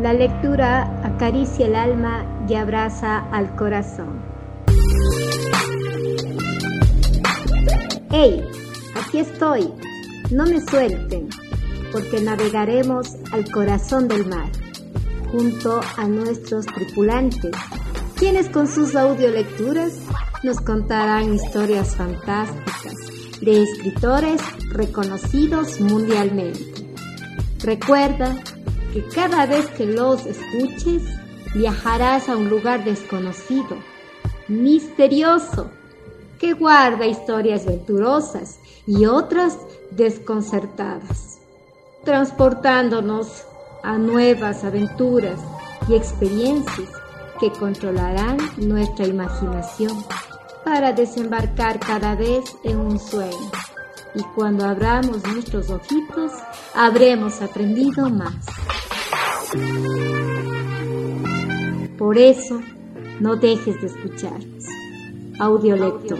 La lectura acaricia el alma y abraza al corazón. ¡Hey! Aquí estoy. No me suelten, porque navegaremos al corazón del mar, junto a nuestros tripulantes, quienes con sus audiolecturas nos contarán historias fantásticas de escritores reconocidos mundialmente. Recuerda que cada vez que los escuches, viajarás a un lugar desconocido, misterioso, que guarda historias venturosas y otras desconcertadas, transportándonos a nuevas aventuras y experiencias que controlarán nuestra imaginación para desembarcar cada vez en un sueño. Y cuando abramos nuestros ojitos, habremos aprendido más. Por eso, no dejes de escucharnos. Audio lector.